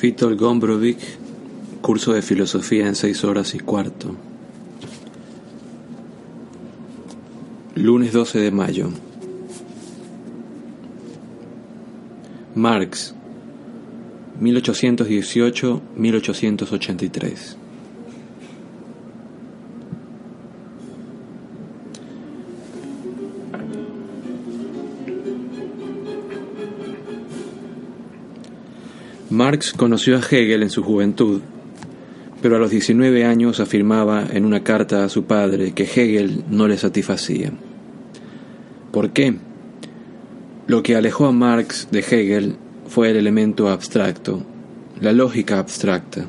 Vítor Gombrowicz, curso de filosofía en seis horas y cuarto. Lunes 12 de mayo. Marx, 1818-1883. Marx conoció a Hegel en su juventud, pero a los 19 años afirmaba en una carta a su padre que Hegel no le satisfacía. ¿Por qué? Lo que alejó a Marx de Hegel fue el elemento abstracto, la lógica abstracta.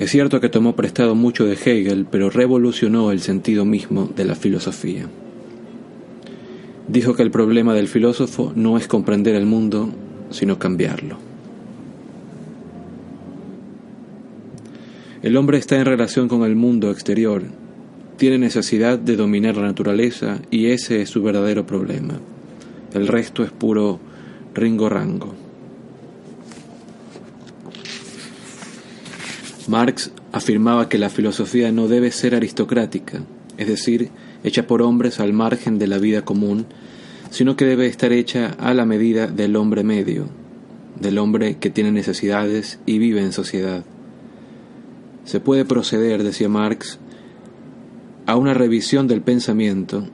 Es cierto que tomó prestado mucho de Hegel, pero revolucionó el sentido mismo de la filosofía. Dijo que el problema del filósofo no es comprender el mundo, sino cambiarlo. El hombre está en relación con el mundo exterior, tiene necesidad de dominar la naturaleza y ese es su verdadero problema. El resto es puro ringo-rango. Marx afirmaba que la filosofía no debe ser aristocrática, es decir, hecha por hombres al margen de la vida común, sino que debe estar hecha a la medida del hombre medio, del hombre que tiene necesidades y vive en sociedad. Se puede proceder, decía Marx, a una revisión del pensamiento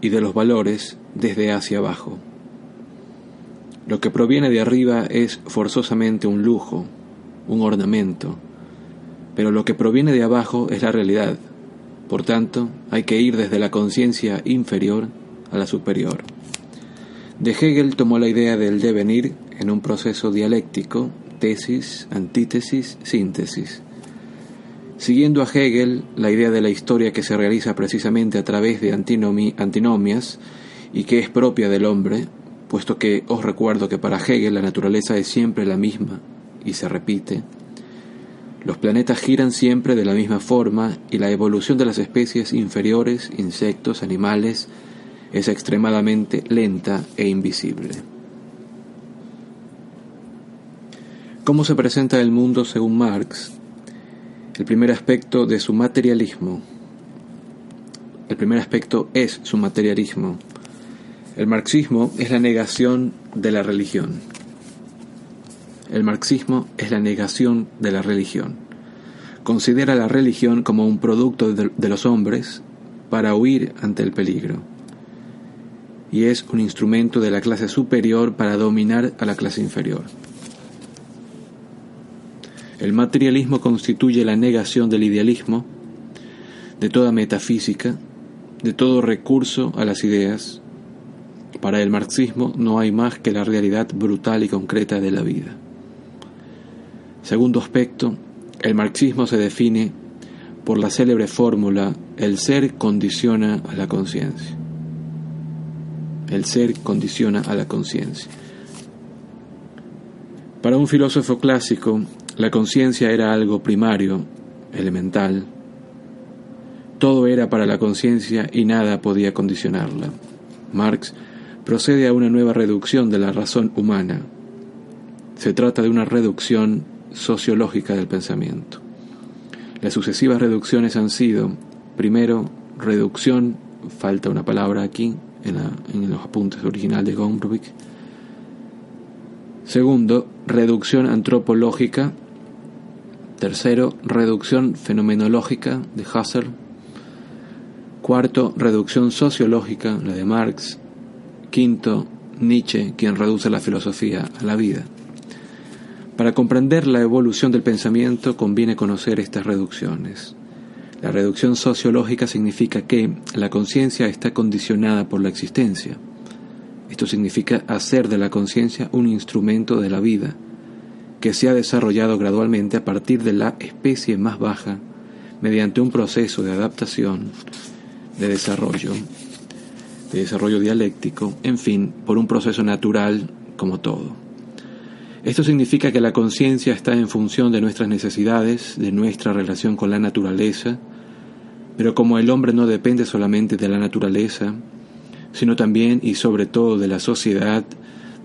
y de los valores desde hacia abajo. Lo que proviene de arriba es forzosamente un lujo, un ornamento, pero lo que proviene de abajo es la realidad. Por tanto, hay que ir desde la conciencia inferior a la superior. De Hegel tomó la idea del devenir en un proceso dialéctico, tesis, antítesis, síntesis. Siguiendo a Hegel, la idea de la historia que se realiza precisamente a través de antinomias y que es propia del hombre, puesto que os recuerdo que para Hegel la naturaleza es siempre la misma y se repite, los planetas giran siempre de la misma forma y la evolución de las especies inferiores, insectos, animales, es extremadamente lenta e invisible. ¿Cómo se presenta el mundo según Marx? El primer aspecto de su materialismo. El primer aspecto es su materialismo. El marxismo es la negación de la religión. El marxismo es la negación de la religión. Considera la religión como un producto de, los hombres para huir ante el peligro. Y es un instrumento de la clase superior para dominar a la clase inferior. El materialismo constituye la negación del idealismo, de toda metafísica, de todo recurso a las ideas. Para el marxismo no hay más que la realidad brutal y concreta de la vida. Segundo aspecto, el marxismo se define por la célebre fórmula el ser condiciona a la conciencia. El ser condiciona a la conciencia. Para un filósofo clásico, la conciencia era algo primario, elemental. Todo era para la conciencia y nada podía condicionarla. Marx procede a una nueva reducción de la razón humana. Se trata de una reducción sociológica del pensamiento. Las sucesivas reducciones han sido, primero, reducción, falta una palabra aquí en, los apuntes original de Gombrowicz. Segundo, reducción antropológica Tercero, reducción fenomenológica de Husserl. Cuarto, reducción sociológica, la de Marx. Quinto, Nietzsche, quien reduce la filosofía a la vida. Para comprender la evolución del pensamiento conviene conocer estas reducciones. La reducción sociológica significa que la conciencia está condicionada por la existencia. Esto significa hacer de la conciencia un instrumento de la vida que se ha desarrollado gradualmente a partir de la especie más baja mediante un proceso de adaptación, de desarrollo, de desarrollo dialéctico, en fin, por un proceso natural como todo. Esto significa que la conciencia está en función de nuestras necesidades, de nuestra relación con la naturaleza, pero como el hombre no depende solamente de la naturaleza, sino también y sobre todo de la sociedad,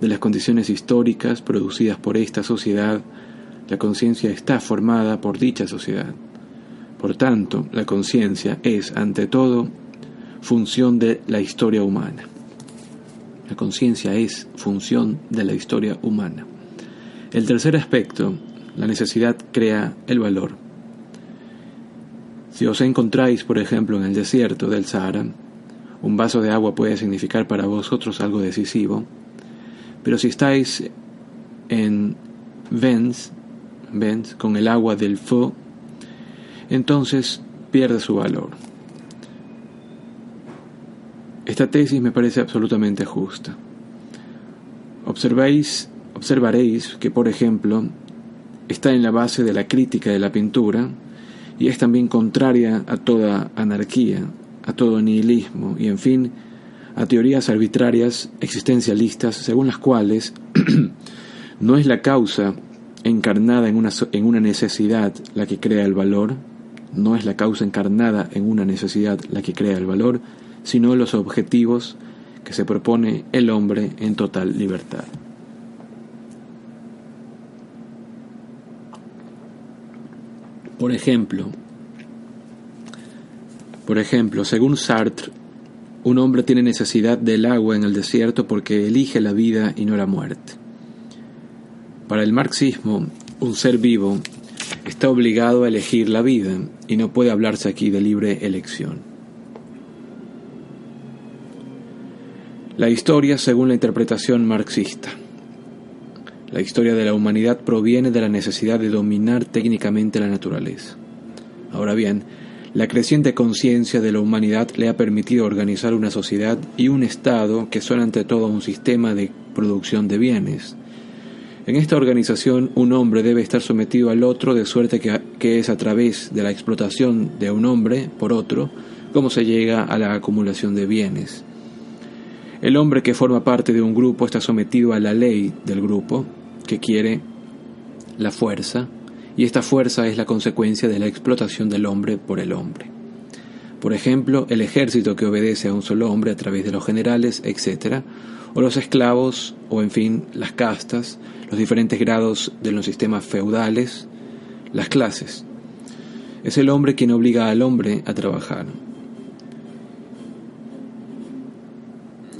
de las condiciones históricas producidas por esta sociedad, La conciencia está formada por dicha sociedad. Por tanto, la conciencia es, ante todo, función de la historia humana. La conciencia es función de la historia humana. El tercer aspecto, la necesidad crea el valor. Si os encontráis, por ejemplo, en el desierto del Sahara, un vaso de agua puede significar para vosotros algo decisivo, pero si estáis en Vence, Vence con el agua del Fo, entonces pierde su valor. Esta tesis me parece absolutamente justa. Observéis, observaréis que, por ejemplo, está en la base de la crítica de la pintura y es también contraria a toda anarquía, a todo nihilismo y, en fin, a teorías arbitrarias existencialistas según las cuales no es la causa encarnada en una, en una necesidad la que crea el valor, no es la causa encarnada en una necesidad la que crea el valor, sino los objetivos que se propone el hombre en total libertad. Por ejemplo, por ejemplo, según Sartre, un hombre tiene necesidad del agua en el desierto porque elige la vida y no la muerte. Para el marxismo, un ser vivo está obligado a elegir la vida y no puede hablarse aquí de libre elección. La historia según la interpretación marxista. La historia de la humanidad proviene de la necesidad de dominar técnicamente la naturaleza. Ahora bien, la creciente conciencia de la humanidad le ha permitido organizar una sociedad y un Estado que son ante todo un sistema de producción de bienes. En esta organización un hombre debe estar sometido al otro de suerte que, que es a través de la explotación de un hombre por otro como se llega a la acumulación de bienes. El hombre que forma parte de un grupo está sometido a la ley del grupo, que quiere la fuerza, y esta fuerza es la consecuencia de la explotación del hombre por el hombre. Por ejemplo, el ejército que obedece a un solo hombre a través de los generales, etc., o los esclavos, o en fin, las castas, los diferentes grados de los sistemas feudales, las clases. Es el hombre quien obliga al hombre a trabajar.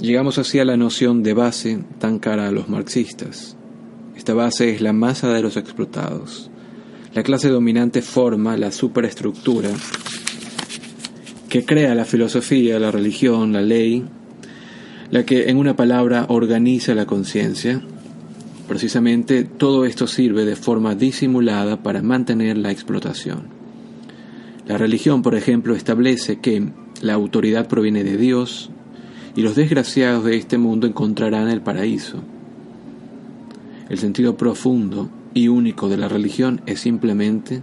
Llegamos así a la noción de base tan cara a los marxistas. Esta base es la masa de los explotados. La clase dominante forma la superestructura que crea la filosofía, la religión, la ley, la que en una palabra organiza la conciencia. Precisamente todo esto sirve de forma disimulada para mantener la explotación. La religión, por ejemplo, establece que la autoridad proviene de Dios y los desgraciados de este mundo encontrarán el paraíso. El sentido profundo y único de la religión es simplemente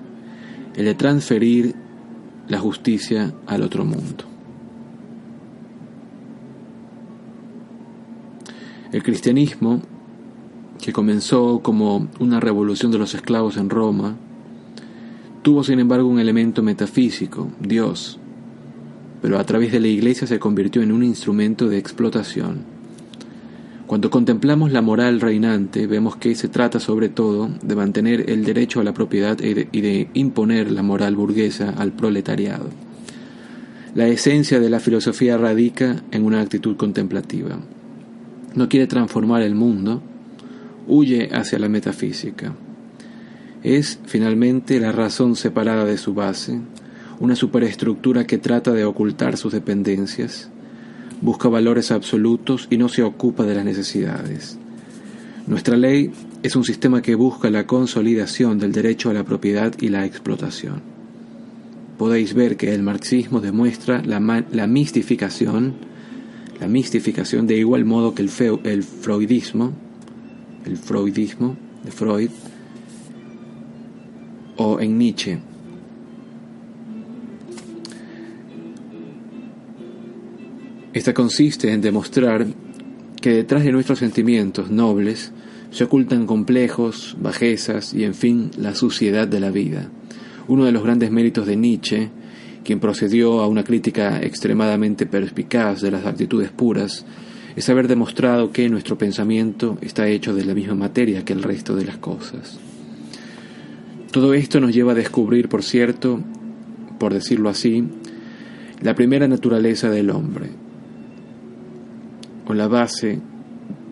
el de transferir la justicia al otro mundo. El cristianismo, que comenzó como una revolución de los esclavos en Roma, tuvo sin embargo un elemento metafísico, Dios, pero a través de la iglesia se convirtió en un instrumento de explotación cuando contemplamos la moral reinante, vemos que se trata sobre todo de mantener el derecho a la propiedad y de, imponer la moral burguesa al proletariado. La esencia de la filosofía radica en una actitud contemplativa. No quiere transformar el mundo, huye hacia la metafísica. Es, finalmente, la razón separada de su base, una superestructura que trata de ocultar sus dependencias, busca valores absolutos y no se ocupa de las necesidades. Nuestra ley es un sistema que busca la consolidación del derecho a la propiedad y la explotación. Podéis ver que el marxismo demuestra la, la mistificación, la mistificación de igual modo que el, el freudismo, el freudismo de Freud, o en Nietzsche, Esta consiste en demostrar que detrás de nuestros sentimientos nobles se ocultan complejos, bajezas y en fin la suciedad de la vida. Uno de los grandes méritos de Nietzsche, quien procedió a una crítica extremadamente perspicaz de las actitudes puras, es haber demostrado que nuestro pensamiento está hecho de la misma materia que el resto de las cosas. Todo esto nos lleva a descubrir, por cierto, por decirlo así, la primera naturaleza del hombre, o la base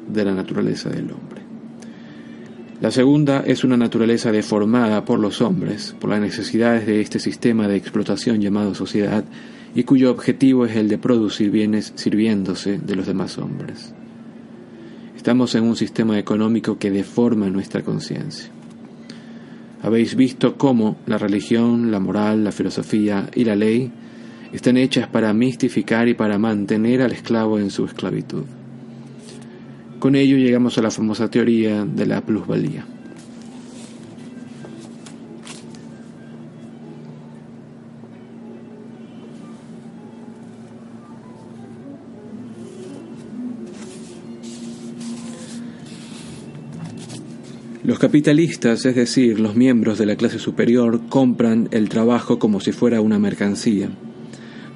de la naturaleza del hombre. La segunda es una naturaleza deformada por los hombres, por las necesidades de este sistema de explotación llamado sociedad, y cuyo objetivo es el de producir bienes sirviéndose de los demás hombres. Estamos en un sistema económico que deforma nuestra conciencia. Habéis visto cómo la religión, la moral, la filosofía y la ley están hechas para mistificar y para mantener al esclavo en su esclavitud. Con ello llegamos a la famosa teoría de la plusvalía. Los capitalistas, es decir, los miembros de la clase superior, compran el trabajo como si fuera una mercancía,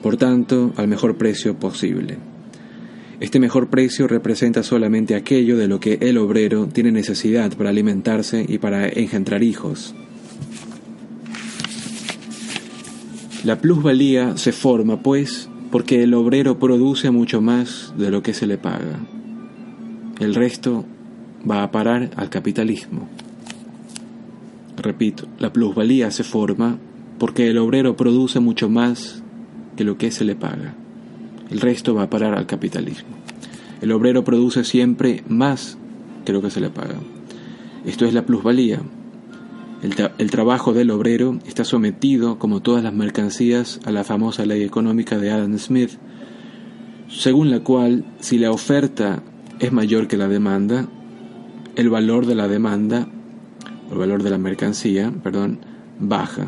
por tanto, al mejor precio posible. Este mejor precio representa solamente aquello de lo que el obrero tiene necesidad para alimentarse y para engendrar hijos. La plusvalía se forma, pues, porque el obrero produce mucho más de lo que se le paga. El resto va a parar al capitalismo. Repito, la plusvalía se forma porque el obrero produce mucho más que lo que se le paga. El resto va a parar al capitalismo. El obrero produce siempre más que lo que se le paga. Esto es la plusvalía. El, trabajo del obrero está sometido, como todas las mercancías, a la famosa ley económica de Adam Smith, según la cual si la oferta es mayor que la demanda, el valor de la demanda, el valor de la mercancía, perdón, baja.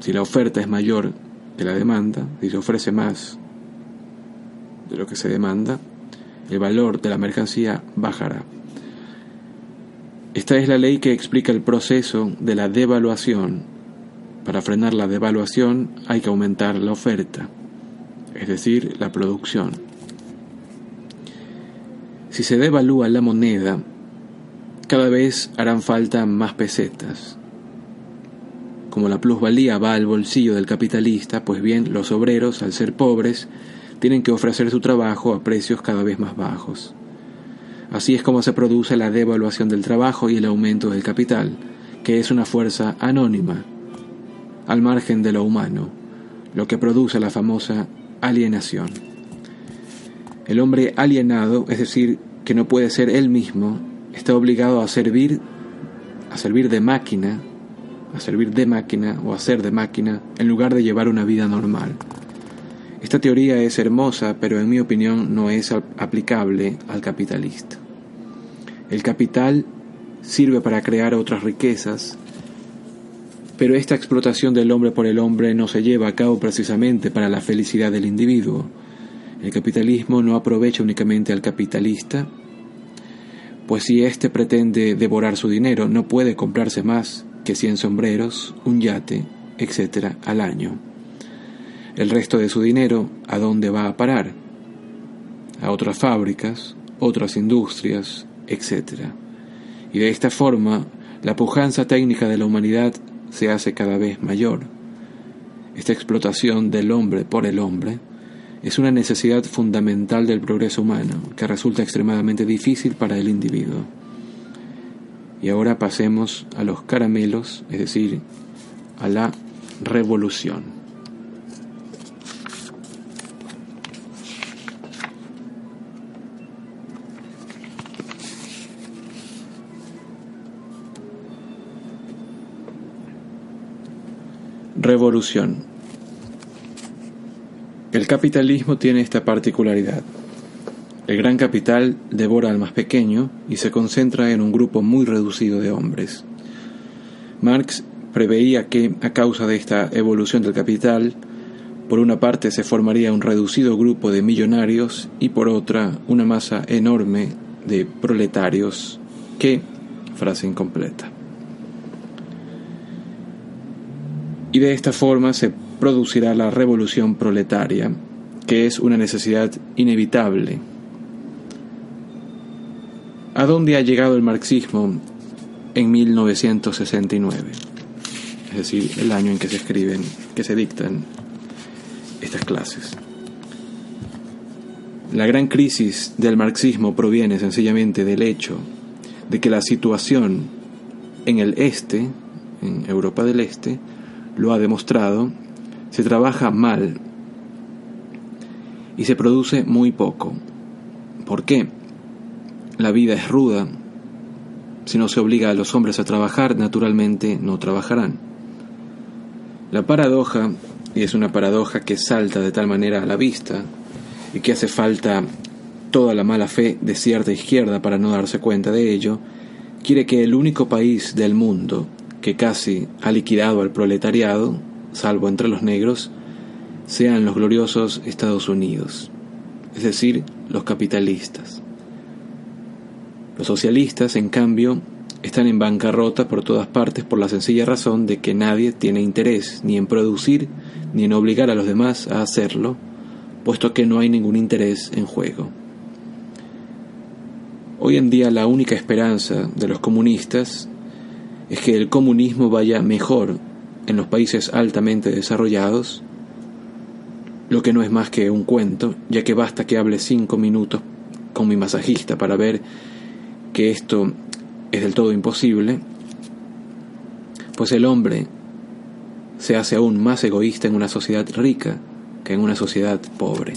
Si la oferta es mayor que la demanda, si se ofrece más de lo que se demanda, el valor de la mercancía bajará. Esta es la ley que explica el proceso de la devaluación. Para frenar la devaluación hay que aumentar la oferta, es decir, la producción. Si se devalúa la moneda, cada vez harán falta más pesetas. Como la plusvalía va al bolsillo del capitalista, pues bien, los obreros, al ser pobres, tienen que ofrecer su trabajo a precios cada vez más bajos. Así es como se produce la devaluación del trabajo y el aumento del capital, que es una fuerza anónima, al margen de lo humano, lo que produce la famosa alienación. El hombre alienado, es decir, que no puede ser él mismo, está obligado a servir, a servir de máquina, a servir de máquina o a ser de máquina, en lugar de llevar una vida normal. Esta teoría es hermosa, pero en mi opinión no es aplicable al capitalista. El capital sirve para crear otras riquezas, pero esta explotación del hombre por el hombre no se lleva a cabo precisamente para la felicidad del individuo, el capitalismo no aprovecha únicamente al capitalista, pues si éste pretende devorar su dinero, no puede comprarse más que 100 sombreros, un yate, etc. al año. El resto de su dinero, ¿a dónde va a parar? A otras fábricas, otras industrias, etc. Y de esta forma, la pujanza técnica de la humanidad se hace cada vez mayor. Esta explotación del hombre por el hombre es una necesidad fundamental del progreso humano que resulta extremadamente difícil para el individuo. Y ahora pasemos a los caramelos, es decir, a la revolución. Revolución. El capitalismo tiene esta particularidad. El gran capital devora al más pequeño y se concentra en un grupo muy reducido de hombres. Marx preveía que, a causa de esta evolución del capital, por una parte se formaría un reducido grupo de millonarios y por otra una masa enorme de proletarios que, frase incompleta. Y de esta forma se producirá la revolución proletaria, que es una necesidad inevitable. ¿A dónde ha llegado el marxismo en 1969, es decir, el año en que se escriben, que se dictan estas clases. La gran crisis del marxismo proviene sencillamente del hecho de que la situación en el este, en Europa del Este, lo ha demostrado, se trabaja mal y se produce muy poco. ¿Por qué? La vida es ruda. Si no se obliga a los hombres a trabajar, naturalmente no trabajarán. La paradoja, y es una paradoja que salta de tal manera a la vista, y que hace falta toda la mala fe de cierta izquierda para no darse cuenta de ello, quiere que el único país del mundo que casi ha liquidado al proletariado, salvo entre los negros, sean los gloriosos Estados Unidos, es decir, los capitalistas. Los socialistas, en cambio, están en bancarrota por todas partes por la sencilla razón de que nadie tiene interés ni en producir ni en obligar a los demás a hacerlo, puesto que no hay ningún interés en juego. Hoy en día la única esperanza de los comunistas es que el comunismo vaya mejor en los países altamente desarrollados lo que no es más que un cuento, ya que basta que hable cinco minutos con mi masajista para ver que esto es del todo imposible, pues el hombre se hace aún más egoísta en una sociedad rica que en una sociedad pobre.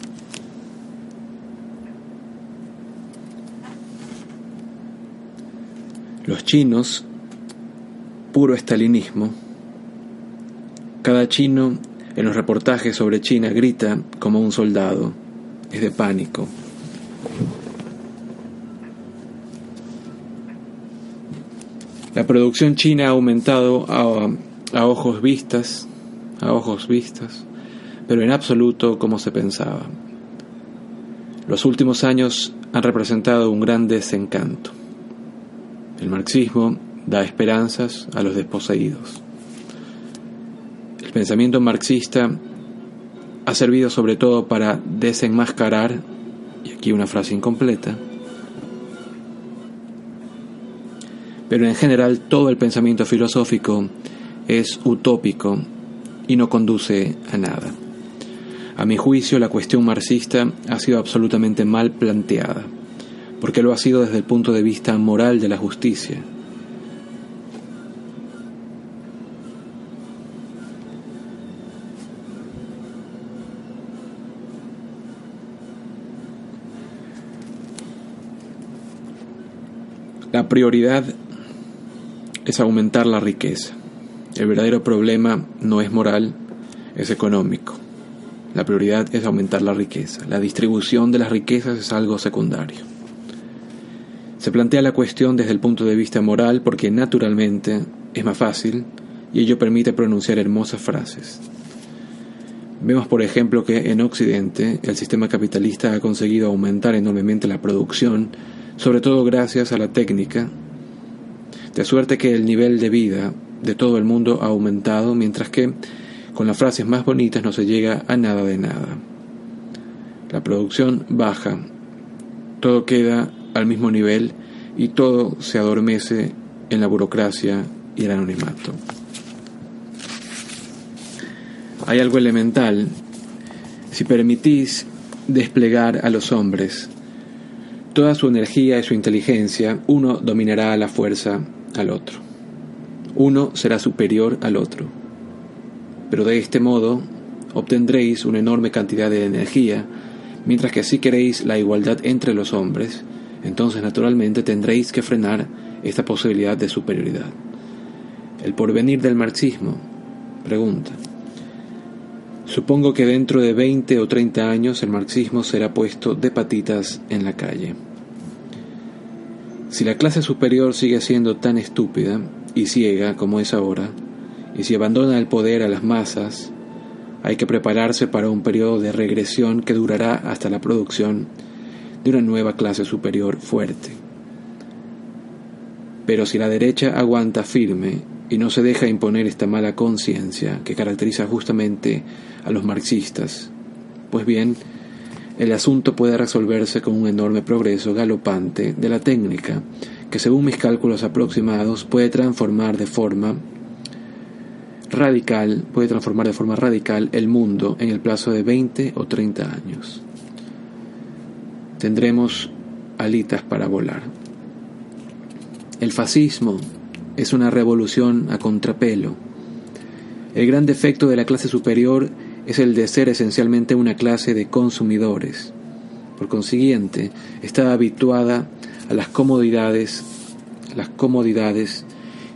Los chinos, puro estalinismo, cada chino en los reportajes sobre China grita como un soldado. Es de pánico. La producción china ha aumentado a, ojos vistas, a ojos vistas, pero en absoluto como se pensaba. Los últimos años han representado un gran desencanto. El marxismo da esperanzas a los desposeídos. El pensamiento marxista ha servido sobre todo para desenmascarar, y aquí una frase incompleta, pero en general todo el pensamiento filosófico es utópico y no conduce a nada. A mi juicio, la cuestión marxista ha sido absolutamente mal planteada, porque lo ha sido desde el punto de vista moral de la justicia, La prioridad es aumentar la riqueza. El verdadero problema no es moral, es económico. La prioridad es aumentar la riqueza. La distribución de las riquezas es algo secundario. Se plantea la cuestión desde el punto de vista moral porque naturalmente es más fácil y ello permite pronunciar hermosas frases. Vemos, por ejemplo, que en Occidente el sistema capitalista ha conseguido aumentar enormemente la producción sobre todo gracias a la técnica, de suerte que el nivel de vida de todo el mundo ha aumentado, mientras que con las frases más bonitas no se llega a nada de nada. La producción baja, todo queda al mismo nivel y todo se adormece en la burocracia y el anonimato. Hay algo elemental. Si permitís desplegar a los hombres toda su energía y su inteligencia, uno dominará la fuerza al otro. Uno será superior al otro. Pero de este modo obtendréis una enorme cantidad de energía, mientras que si queréis la igualdad entre los hombres, entonces naturalmente tendréis que frenar esta posibilidad de superioridad. El porvenir del marxismo, pregunta. Supongo que dentro de 20 o 30 años el marxismo será puesto de patitas en la calle. Si la clase superior sigue siendo tan estúpida y ciega como es ahora, y si abandona el poder a las masas, hay que prepararse para un periodo de regresión que durará hasta la producción de una nueva clase superior fuerte. Pero si la derecha aguanta firme y no se deja imponer esta mala conciencia que caracteriza justamente a los marxistas. Pues bien, el asunto puede resolverse con un enorme progreso galopante de la técnica, que según mis cálculos aproximados puede transformar de forma radical, puede transformar de forma radical el mundo en el plazo de 20 o 30 años. Tendremos alitas para volar. El fascismo es una revolución a contrapelo. El gran defecto de la clase superior es el de ser esencialmente una clase de consumidores. Por consiguiente, está habituada a las comodidades, las comodidades,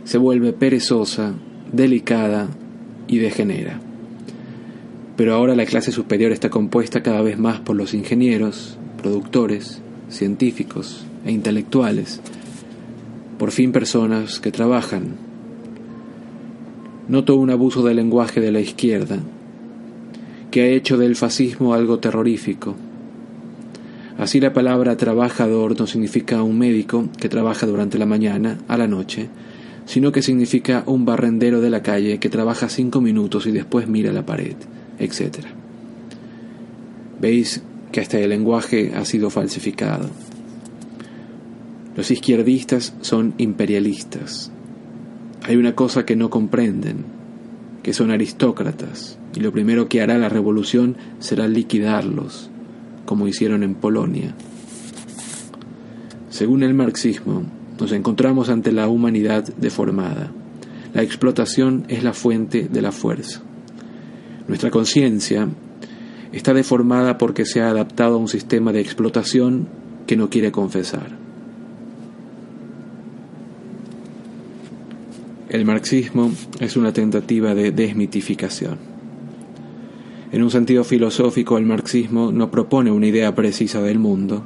se vuelve perezosa, delicada y degenera. Pero ahora la clase superior está compuesta cada vez más por los ingenieros, productores, científicos e intelectuales, por fin personas que trabajan. Noto un abuso del lenguaje de la izquierda, que ha hecho del fascismo algo terrorífico. Así la palabra trabajador no significa un médico que trabaja durante la mañana a la noche, sino que significa un barrendero de la calle que trabaja cinco minutos y después mira la pared, etc. Veis que hasta el lenguaje ha sido falsificado. Los izquierdistas son imperialistas. Hay una cosa que no comprenden, que son aristócratas, y lo primero que hará la revolución será liquidarlos, como hicieron en Polonia. Según el marxismo, nos encontramos ante la humanidad deformada. La explotación es la fuente de la fuerza. Nuestra conciencia está deformada porque se ha adaptado a un sistema de explotación que no quiere confesar. El marxismo es una tentativa de desmitificación. En un sentido filosófico, el marxismo no propone una idea precisa del mundo,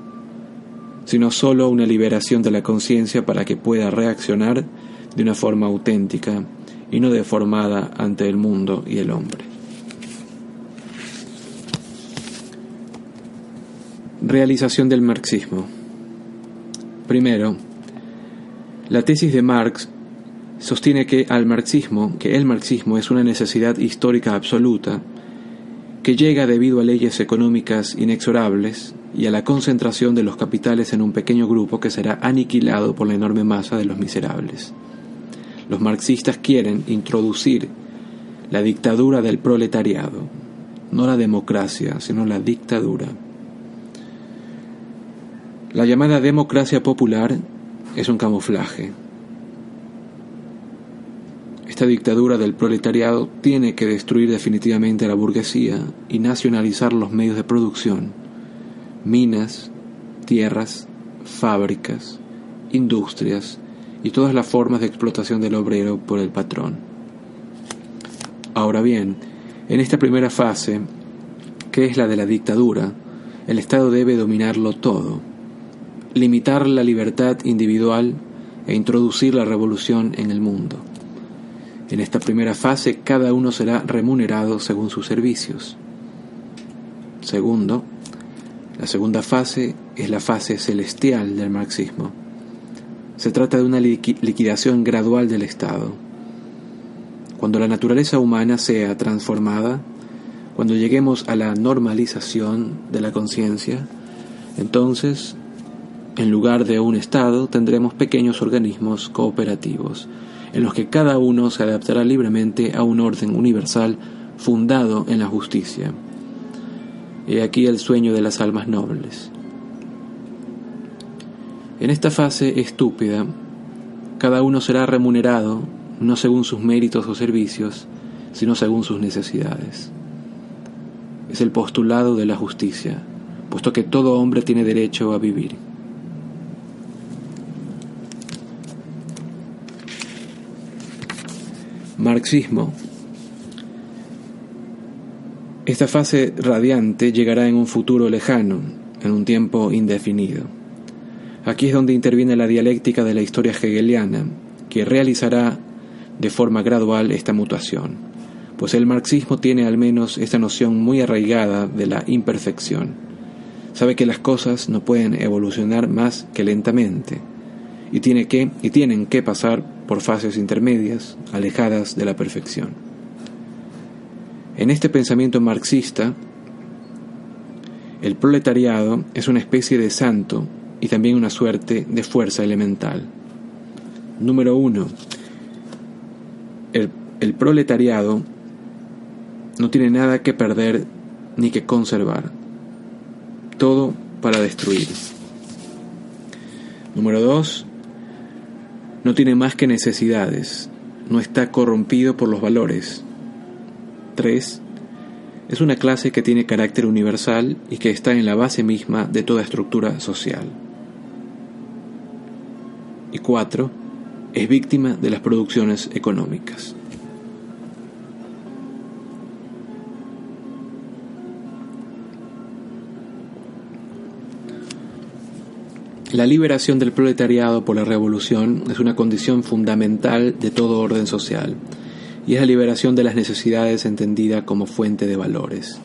sino solo una liberación de la conciencia para que pueda reaccionar de una forma auténtica y no deformada ante el mundo y el hombre. Realización del marxismo. Primero, la tesis de Marx sostiene que al marxismo, que el marxismo es una necesidad histórica absoluta que llega debido a leyes económicas inexorables y a la concentración de los capitales en un pequeño grupo que será aniquilado por la enorme masa de los miserables. Los marxistas quieren introducir la dictadura del proletariado, no la democracia, sino la dictadura. La llamada democracia popular es un camuflaje. Esta dictadura del proletariado tiene que destruir definitivamente a la burguesía y nacionalizar los medios de producción minas, tierras, fábricas, industrias y todas las formas de explotación del obrero por el patrón. Ahora bien, en esta primera fase, que es la de la dictadura, el Estado debe dominarlo todo, limitar la libertad individual e introducir la revolución en el mundo. En esta primera fase, cada uno será remunerado según sus servicios. Segundo, la segunda fase es la fase celestial del marxismo. Se trata de una liquidación gradual del Estado. Cuando la naturaleza humana sea transformada, cuando lleguemos a la normalización de la conciencia, entonces, en lugar de un Estado, tendremos pequeños organismos cooperativos, en los que cada uno se adaptará libremente a un orden universal fundado en la justicia. He aquí el sueño de las almas nobles. En esta fase estúpida, cada uno será remunerado no según sus méritos o servicios, sino según sus necesidades. Es el postulado de la justicia, puesto que todo hombre tiene derecho a vivir. Marxismo esta fase radiante llegará en un futuro lejano, en un tiempo indefinido. Aquí es donde interviene la dialéctica de la historia hegeliana, que realizará de forma gradual esta mutación, pues el marxismo tiene al menos esta noción muy arraigada de la imperfección. Sabe que las cosas no pueden evolucionar más que lentamente, y, tiene que, y tienen que pasar por fases intermedias, alejadas de la perfección. En este pensamiento marxista, el proletariado es una especie de santo y también una suerte de fuerza elemental. Número uno, el, proletariado no tiene nada que perder ni que conservar. Todo para destruir. Número dos, no tiene más que necesidades. No está corrompido por los valores. Tres, es una clase que tiene carácter universal y que está en la base misma de toda estructura social. Y cuatro, es víctima de las producciones económicas. La liberación del proletariado por la revolución es una condición fundamental de todo orden social y es la liberación de las necesidades entendida como fuente de valores.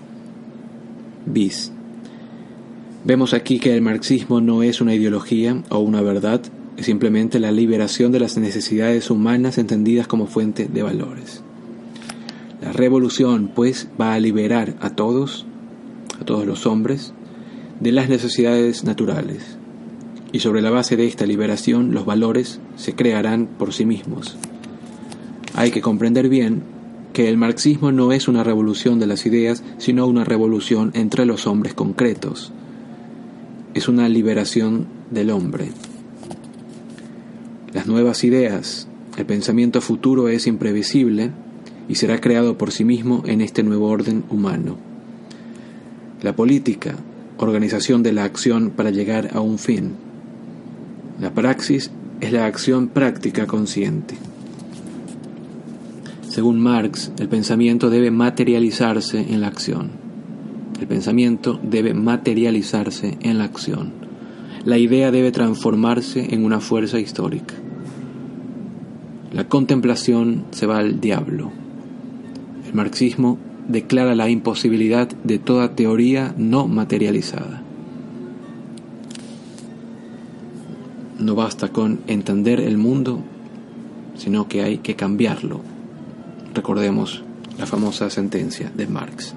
Vemos aquí que el marxismo no es una ideología o una verdad, es simplemente la liberación de las necesidades humanas entendidas como fuente de valores. La revolución, pues, va a liberar a todos, a todos los hombres, de las necesidades naturales. Y sobre la base de esta liberación, los valores se crearán por sí mismos. Hay que comprender bien que el marxismo no es una revolución de las ideas, sino una revolución entre los hombres concretos. Es una liberación del hombre. Las nuevas ideas, el pensamiento futuro es imprevisible y será creado por sí mismo en este nuevo orden humano. La política, organización de la acción para llegar a un fin. La praxis es la acción práctica consciente. Según Marx, el pensamiento debe materializarse en la acción. El pensamiento debe materializarse en la acción. La idea debe transformarse en una fuerza histórica. La contemplación se va al diablo. El marxismo declara la imposibilidad de toda teoría no materializada. No basta con entender el mundo, sino que hay que cambiarlo Recordemos la famosa sentencia de Marx.